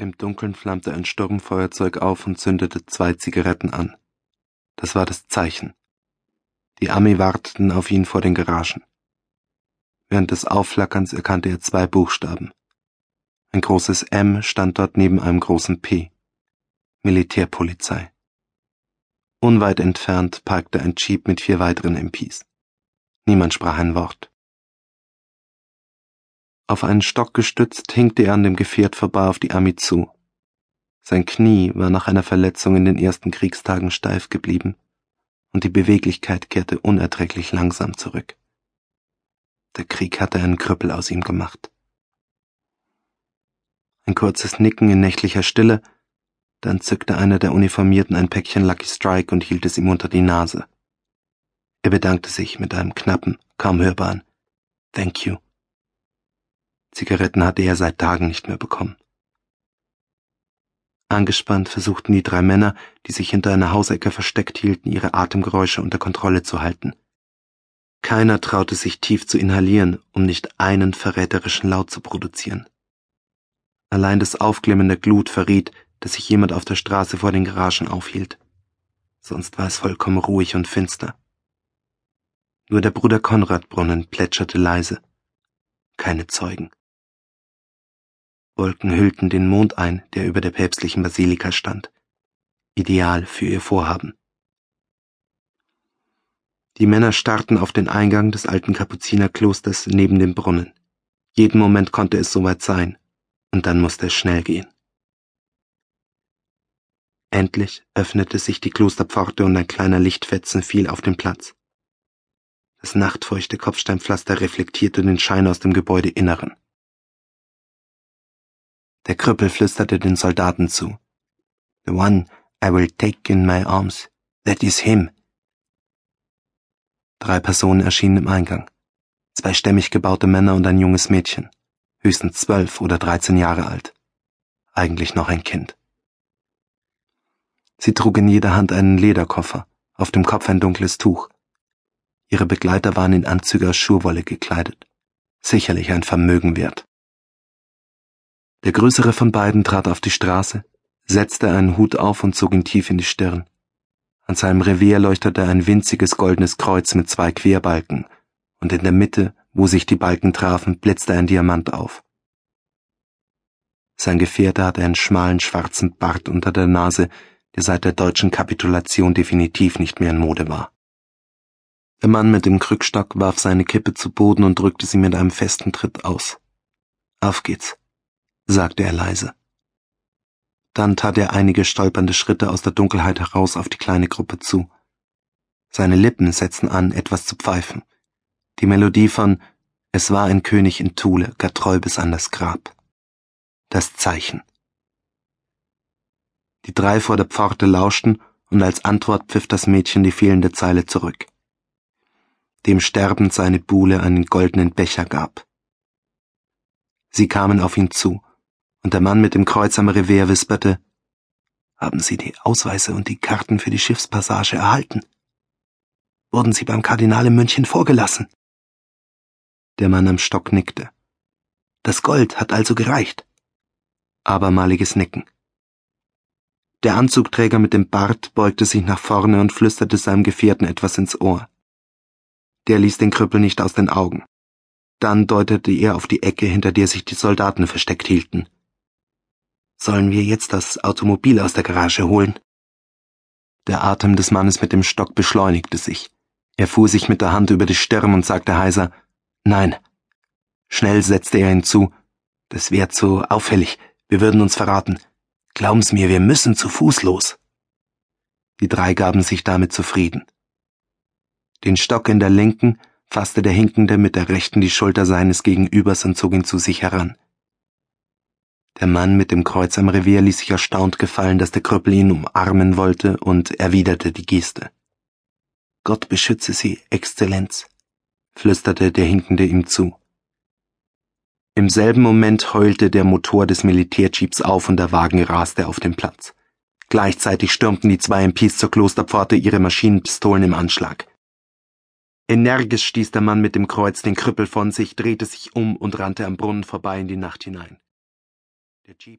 Im Dunkeln flammte ein Sturmfeuerzeug auf und zündete zwei Zigaretten an. Das war das Zeichen. Die Ami warteten auf ihn vor den Garagen. Während des Aufflackerns erkannte er zwei Buchstaben. Ein großes M stand dort neben einem großen P. Militärpolizei. Unweit entfernt parkte ein Jeep mit vier weiteren MPs. Niemand sprach ein Wort. Auf einen Stock gestützt hinkte er an dem Gefährt vorbei auf die Ami zu. Sein Knie war nach einer Verletzung in den ersten Kriegstagen steif geblieben, und die Beweglichkeit kehrte unerträglich langsam zurück. Der Krieg hatte einen Krüppel aus ihm gemacht. Ein kurzes Nicken in nächtlicher Stille, dann zückte einer der Uniformierten ein Päckchen Lucky Strike und hielt es ihm unter die Nase. Er bedankte sich mit einem knappen, kaum hörbaren Thank you. Zigaretten hatte er seit Tagen nicht mehr bekommen. Angespannt versuchten die drei Männer, die sich hinter einer Hausecke versteckt hielten, ihre Atemgeräusche unter Kontrolle zu halten. Keiner traute sich tief zu inhalieren, um nicht einen verräterischen Laut zu produzieren. Allein das Aufklimmen der Glut verriet, dass sich jemand auf der Straße vor den Garagen aufhielt. Sonst war es vollkommen ruhig und finster. Nur der Bruder Konrad Brunnen plätscherte leise. Keine Zeugen. Wolken hüllten den Mond ein, der über der päpstlichen Basilika stand. Ideal für ihr Vorhaben. Die Männer starrten auf den Eingang des alten Kapuzinerklosters neben dem Brunnen. Jeden Moment konnte es soweit sein, und dann musste es schnell gehen. Endlich öffnete sich die Klosterpforte und ein kleiner Lichtfetzen fiel auf den Platz. Das nachtfeuchte Kopfsteinpflaster reflektierte den Schein aus dem Gebäudeinneren. Der Krüppel flüsterte den Soldaten zu. The one I will take in my arms, that is him. Drei Personen erschienen im Eingang. Zwei stämmig gebaute Männer und ein junges Mädchen, höchstens zwölf oder dreizehn Jahre alt. Eigentlich noch ein Kind. Sie trug in jeder Hand einen Lederkoffer, auf dem Kopf ein dunkles Tuch. Ihre Begleiter waren in Anzüge aus Schurwolle gekleidet. Sicherlich ein Vermögen wert. Der größere von beiden trat auf die Straße, setzte einen Hut auf und zog ihn tief in die Stirn. An seinem Revier leuchtete ein winziges goldenes Kreuz mit zwei Querbalken, und in der Mitte, wo sich die Balken trafen, blitzte ein Diamant auf. Sein Gefährte hatte einen schmalen schwarzen Bart unter der Nase, der seit der deutschen Kapitulation definitiv nicht mehr in Mode war. Der Mann mit dem Krückstock warf seine Kippe zu Boden und drückte sie mit einem festen Tritt aus. Auf geht's sagte er leise. Dann tat er einige stolpernde Schritte aus der Dunkelheit heraus auf die kleine Gruppe zu. Seine Lippen setzten an, etwas zu pfeifen. Die Melodie von Es war ein König in Thule, gar treu bis an das Grab. Das Zeichen. Die drei vor der Pforte lauschten, und als Antwort pfiff das Mädchen die fehlende Zeile zurück. Dem sterbend seine Buhle einen goldenen Becher gab. Sie kamen auf ihn zu, und der Mann mit dem Kreuz am Revers wisperte, haben Sie die Ausweise und die Karten für die Schiffspassage erhalten? Wurden Sie beim Kardinal in München vorgelassen? Der Mann am Stock nickte. Das Gold hat also gereicht. Abermaliges Nicken. Der Anzugträger mit dem Bart beugte sich nach vorne und flüsterte seinem Gefährten etwas ins Ohr. Der ließ den Krüppel nicht aus den Augen. Dann deutete er auf die Ecke, hinter der sich die Soldaten versteckt hielten. Sollen wir jetzt das Automobil aus der Garage holen? Der Atem des Mannes mit dem Stock beschleunigte sich. Er fuhr sich mit der Hand über die Stirn und sagte heiser Nein. Schnell setzte er hinzu Das wäre zu auffällig, wir würden uns verraten. Glauben's mir, wir müssen zu Fuß los. Die drei gaben sich damit zufrieden. Den Stock in der linken fasste der Hinkende mit der rechten die Schulter seines Gegenübers und zog ihn zu sich heran. Der Mann mit dem Kreuz am Revier ließ sich erstaunt gefallen, dass der Krüppel ihn umarmen wollte und erwiderte die Geste. Gott beschütze Sie, Exzellenz, flüsterte der Hinkende ihm zu. Im selben Moment heulte der Motor des Militärjeeps auf und der Wagen raste auf den Platz. Gleichzeitig stürmten die zwei MPs zur Klosterpforte, ihre Maschinenpistolen im Anschlag. Energisch stieß der Mann mit dem Kreuz den Krüppel von sich, drehte sich um und rannte am Brunnen vorbei in die Nacht hinein. Der Jeep